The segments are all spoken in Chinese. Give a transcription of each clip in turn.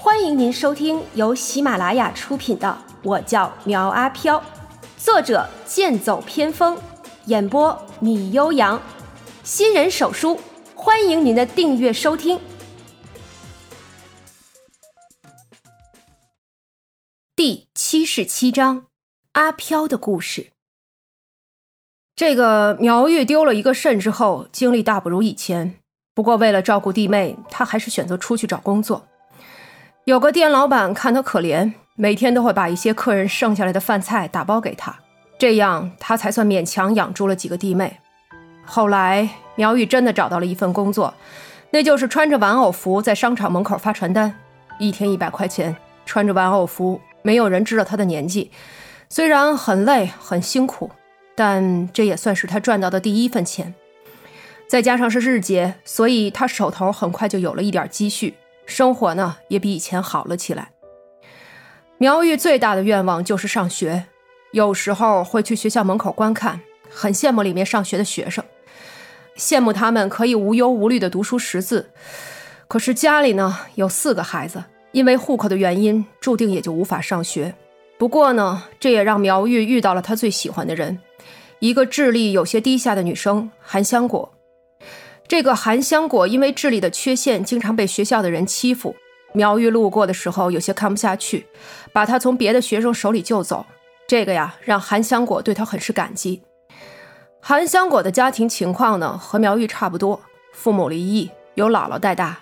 欢迎您收听由喜马拉雅出品的《我叫苗阿飘》，作者剑走偏锋，演播米悠扬，新人手书，欢迎您的订阅收听。第七十七章，阿飘的故事。这个苗玉丢了一个肾之后，精力大不如以前。不过为了照顾弟妹，他还是选择出去找工作。有个店老板看他可怜，每天都会把一些客人剩下来的饭菜打包给他，这样他才算勉强养住了几个弟妹。后来苗玉真的找到了一份工作，那就是穿着玩偶服在商场门口发传单，一天一百块钱。穿着玩偶服，没有人知道他的年纪。虽然很累很辛苦，但这也算是他赚到的第一份钱。再加上是日结，所以他手头很快就有了一点积蓄，生活呢也比以前好了起来。苗玉最大的愿望就是上学，有时候会去学校门口观看，很羡慕里面上学的学生，羡慕他们可以无忧无虑的读书识字。可是家里呢有四个孩子，因为户口的原因，注定也就无法上学。不过呢，这也让苗玉遇到了他最喜欢的人，一个智力有些低下的女生韩香果。这个韩香果因为智力的缺陷，经常被学校的人欺负。苗玉路过的时候，有些看不下去，把他从别的学生手里救走。这个呀，让韩香果对他很是感激。韩香果的家庭情况呢，和苗玉差不多，父母离异，由姥姥带大。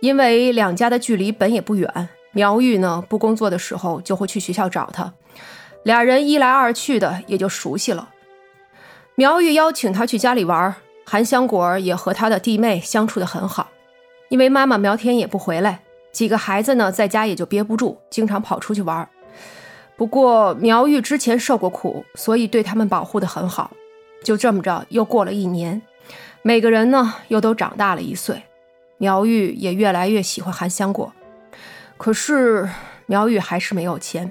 因为两家的距离本也不远，苗玉呢不工作的时候就会去学校找他，俩人一来二去的也就熟悉了。苗玉邀请他去家里玩。韩香果也和他的弟妹相处的很好，因为妈妈苗天也不回来，几个孩子呢在家也就憋不住，经常跑出去玩。不过苗玉之前受过苦，所以对他们保护的很好。就这么着，又过了一年，每个人呢又都长大了一岁，苗玉也越来越喜欢韩香果。可是苗玉还是没有钱，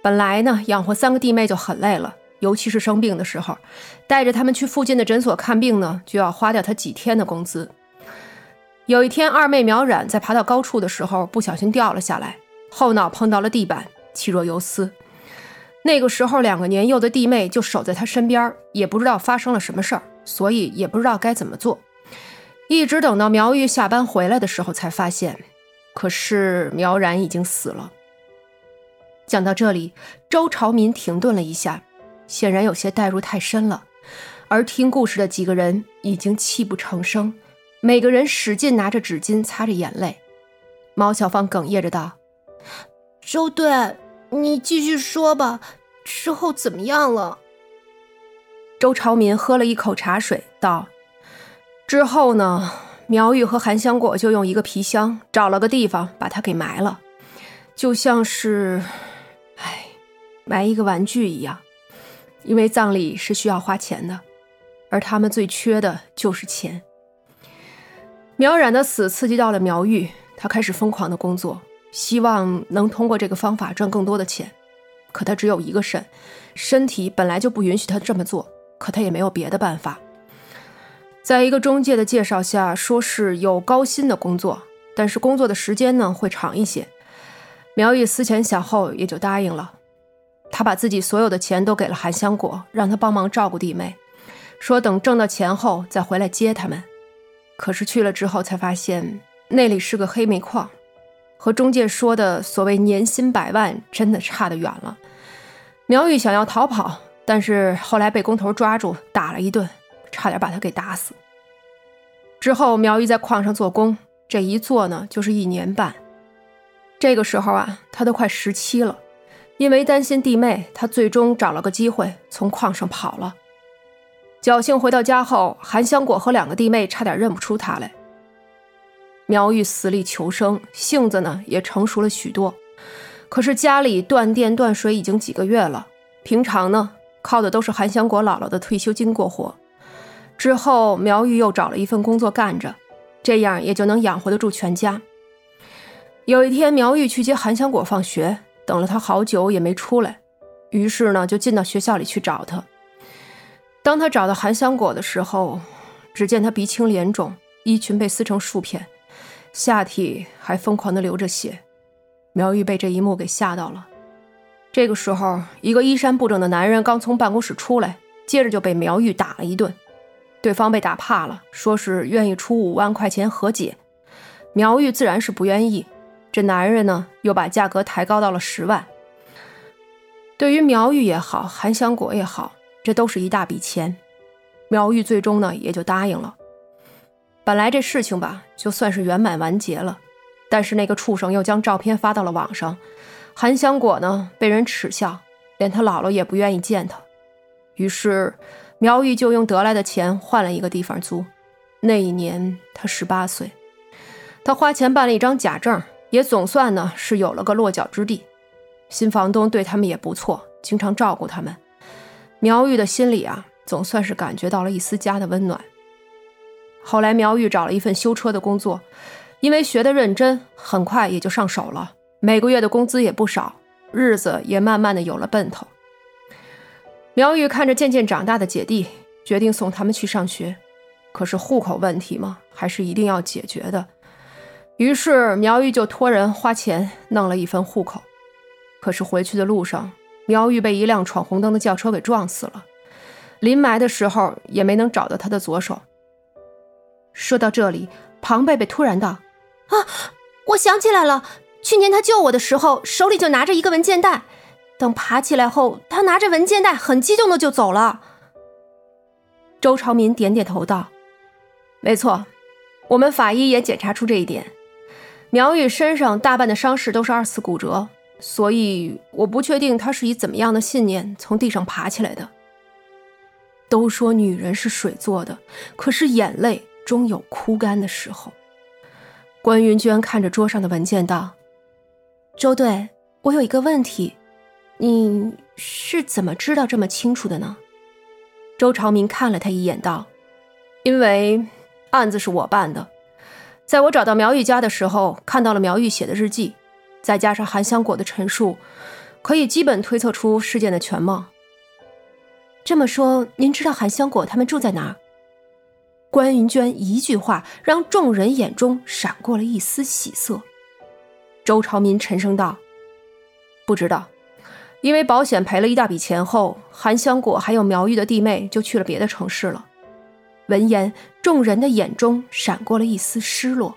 本来呢养活三个弟妹就很累了。尤其是生病的时候，带着他们去附近的诊所看病呢，就要花掉他几天的工资。有一天，二妹苗冉在爬到高处的时候不小心掉了下来，后脑碰到了地板，气若游丝。那个时候，两个年幼的弟妹就守在他身边，也不知道发生了什么事儿，所以也不知道该怎么做。一直等到苗玉下班回来的时候，才发现，可是苗冉已经死了。讲到这里，周朝民停顿了一下。显然有些代入太深了，而听故事的几个人已经泣不成声，每个人使劲拿着纸巾擦着眼泪。毛小芳哽咽着道：“周队，你继续说吧，之后怎么样了？”周朝民喝了一口茶水，道：“之后呢，苗玉和韩香果就用一个皮箱找了个地方把他给埋了，就像是，唉，埋一个玩具一样。”因为葬礼是需要花钱的，而他们最缺的就是钱。苗冉的死刺激到了苗玉，他开始疯狂的工作，希望能通过这个方法赚更多的钱。可他只有一个肾，身体本来就不允许他这么做，可他也没有别的办法。在一个中介的介绍下，说是有高薪的工作，但是工作的时间呢会长一些。苗玉思前想后，也就答应了。他把自己所有的钱都给了韩香果，让他帮忙照顾弟妹，说等挣到钱后再回来接他们。可是去了之后才发现那里是个黑煤矿，和中介说的所谓年薪百万真的差得远了。苗玉想要逃跑，但是后来被工头抓住打了一顿，差点把他给打死。之后苗玉在矿上做工，这一做呢就是一年半。这个时候啊，他都快十七了。因为担心弟妹，他最终找了个机会从矿上跑了。侥幸回到家后，韩香果和两个弟妹差点认不出他来。苗玉死里求生，性子呢也成熟了许多。可是家里断电断水已经几个月了，平常呢靠的都是韩香果姥姥的退休金过活。之后苗玉又找了一份工作干着，这样也就能养活得住全家。有一天，苗玉去接韩香果放学。等了他好久也没出来，于是呢就进到学校里去找他。当他找到韩香果的时候，只见他鼻青脸肿，衣裙被撕成数片，下体还疯狂的流着血。苗玉被这一幕给吓到了。这个时候，一个衣衫不整的男人刚从办公室出来，接着就被苗玉打了一顿。对方被打怕了，说是愿意出五万块钱和解。苗玉自然是不愿意。这男人呢，又把价格抬高到了十万。对于苗玉也好，韩香果也好，这都是一大笔钱。苗玉最终呢，也就答应了。本来这事情吧，就算是圆满完结了。但是那个畜生又将照片发到了网上，韩香果呢被人耻笑，连他姥姥也不愿意见他。于是苗玉就用得来的钱换了一个地方租。那一年他十八岁，他花钱办了一张假证，也总算呢是有了个落脚之地。新房东对他们也不错，经常照顾他们。苗玉的心里啊，总算是感觉到了一丝家的温暖。后来苗玉找了一份修车的工作。因为学得认真，很快也就上手了，每个月的工资也不少，日子也慢慢的有了奔头。苗玉看着渐渐长大的姐弟，决定送他们去上学。可是户口问题嘛，还是一定要解决的。于是苗玉就托人花钱弄了一份户口。可是回去的路上，苗玉被一辆闯红灯的轿车给撞死了，临埋的时候也没能找到他的左手。说到这里，庞贝贝突然道。啊！我想起来了，去年他救我的时候，手里就拿着一个文件袋。等爬起来后，他拿着文件袋，很激动的就走了。周朝民点点头道：“没错，我们法医也检查出这一点。苗玉身上大半的伤势都是二次骨折，所以我不确定他是以怎么样的信念从地上爬起来的。都说女人是水做的，可是眼泪终有哭干的时候。”关云娟看着桌上的文件道：“周队，我有一个问题，你是怎么知道这么清楚的呢？”周朝明看了他一眼道：“因为案子是我办的，在我找到苗玉家的时候，看到了苗玉写的日记，再加上韩香果的陈述，可以基本推测出事件的全貌。这么说，您知道韩香果他们住在哪儿？”关云娟一句话，让众人眼中闪过了一丝喜色。周朝民沉声道：“不知道，因为保险赔了一大笔钱后，韩香果还有苗玉的弟妹就去了别的城市了。”闻言，众人的眼中闪过了一丝失落。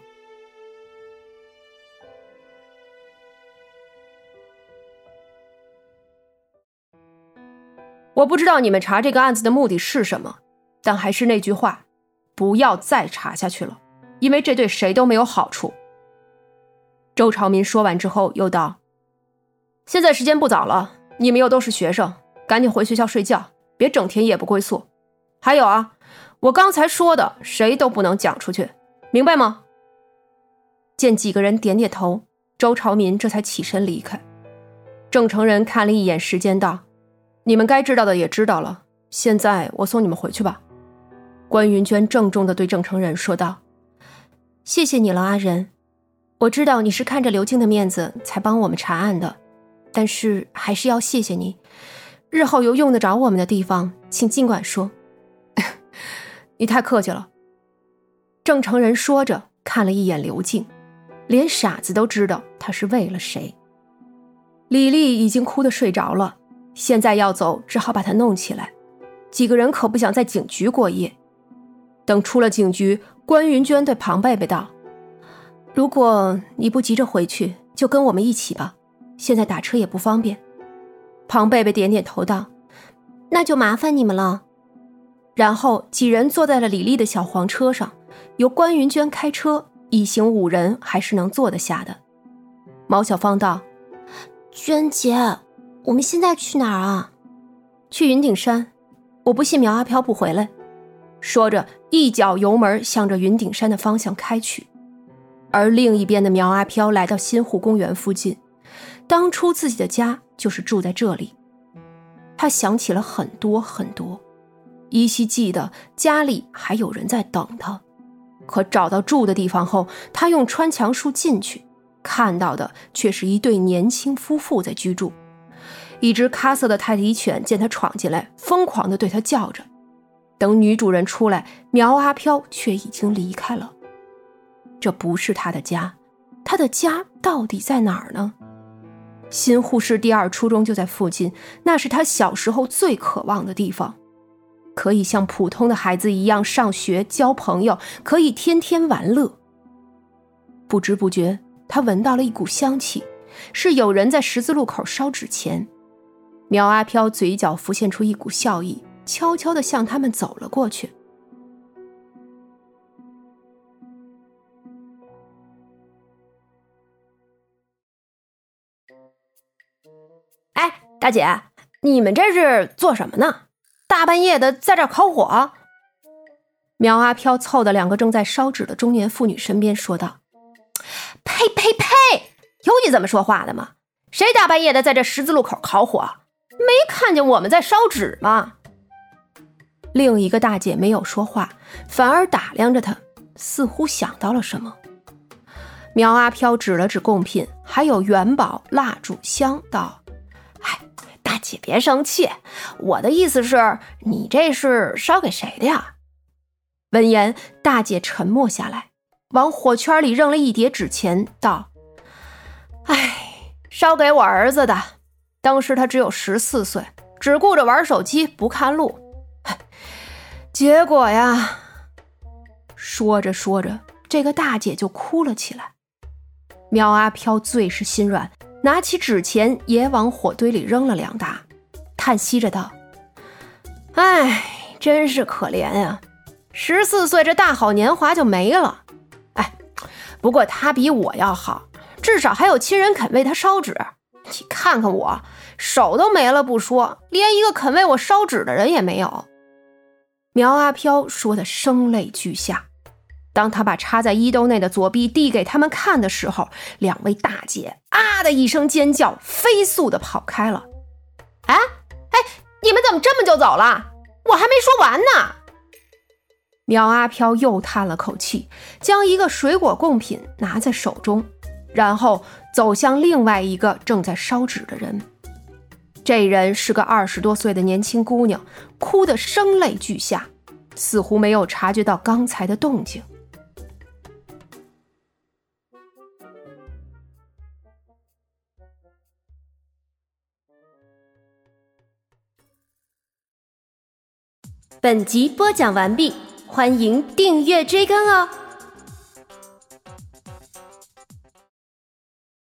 我不知道你们查这个案子的目的是什么，但还是那句话。不要再查下去了，因为这对谁都没有好处。周朝民说完之后，又道：“现在时间不早了，你们又都是学生，赶紧回学校睡觉，别整天夜不归宿。还有啊，我刚才说的，谁都不能讲出去，明白吗？”见几个人点点头，周朝民这才起身离开。郑成仁看了一眼时间，道：“你们该知道的也知道了，现在我送你们回去吧。”关云娟郑重地对郑成仁说道：“谢谢你了，阿仁。我知道你是看着刘静的面子才帮我们查案的，但是还是要谢谢你。日后有用得着我们的地方，请尽管说。你太客气了。”郑成仁说着，看了一眼刘静，连傻子都知道他是为了谁。李丽已经哭得睡着了，现在要走，只好把她弄起来。几个人可不想在警局过夜。等出了警局，关云娟对庞贝贝道：“如果你不急着回去，就跟我们一起吧。现在打车也不方便。”庞贝贝点点头道：“那就麻烦你们了。”然后几人坐在了李丽的小黄车上，由关云娟开车，一行五人还是能坐得下的。毛小芳道：“娟姐，我们现在去哪儿啊？去云顶山。我不信苗阿飘不回来。”说着，一脚油门向着云顶山的方向开去。而另一边的苗阿飘来到新湖公园附近，当初自己的家就是住在这里。他想起了很多很多，依稀记得家里还有人在等他。可找到住的地方后，他用穿墙术进去，看到的却是一对年轻夫妇在居住。一只咖色的泰迪犬见他闯进来，疯狂地对他叫着。等女主人出来，苗阿飘却已经离开了。这不是他的家，他的家到底在哪儿呢？新护士第二初中就在附近，那是他小时候最渴望的地方，可以像普通的孩子一样上学、交朋友，可以天天玩乐。不知不觉，他闻到了一股香气，是有人在十字路口烧纸钱。苗阿飘嘴角浮现出一股笑意，悄悄地向他们走了过去。哎，大姐，你们这是做什么呢？大半夜的在这烤火？苗阿飘凑到两个正在烧纸的中年妇女身边，说道：“呸呸呸！有你这么说话的吗？谁大半夜的在这十字路口烤火？没看见我们在烧纸吗？”另一个大姐没有说话，反而打量着他，似乎想到了什么。苗阿飘指了指贡品，还有元宝、蜡烛、香，道。姐别生气，我的意思是，你这是烧给谁的呀？闻言，大姐沉默下来，往火圈里扔了一叠纸钱，道：“哎，烧给我儿子的。当时他只有十四岁，只顾着玩手机，不看路。结果呀……”说着说着，这个大姐就哭了起来。苗阿飘最是心软。拿起纸钱也往火堆里扔了两沓，叹息着道：“哎，真是可怜呀！十四岁这大好年华就没了。哎，不过他比我要好，至少还有亲人肯为他烧纸。你看看我，手都没了不说，连一个肯为我烧纸的人也没有。”苗阿飘说的声泪俱下。当他把插在衣兜内的左臂递给他们看的时候，两位大姐啊的一声尖叫，飞速的跑开了。哎哎，你们怎么这么就走了？我还没说完呢。苗阿飘又叹了口气，将一个水果贡品拿在手中，然后走向另外一个正在烧纸的人。这人是个二十多岁的年轻姑娘，哭得声泪俱下，似乎没有察觉到刚才的动静。本集播讲完毕，欢迎订阅追更哦。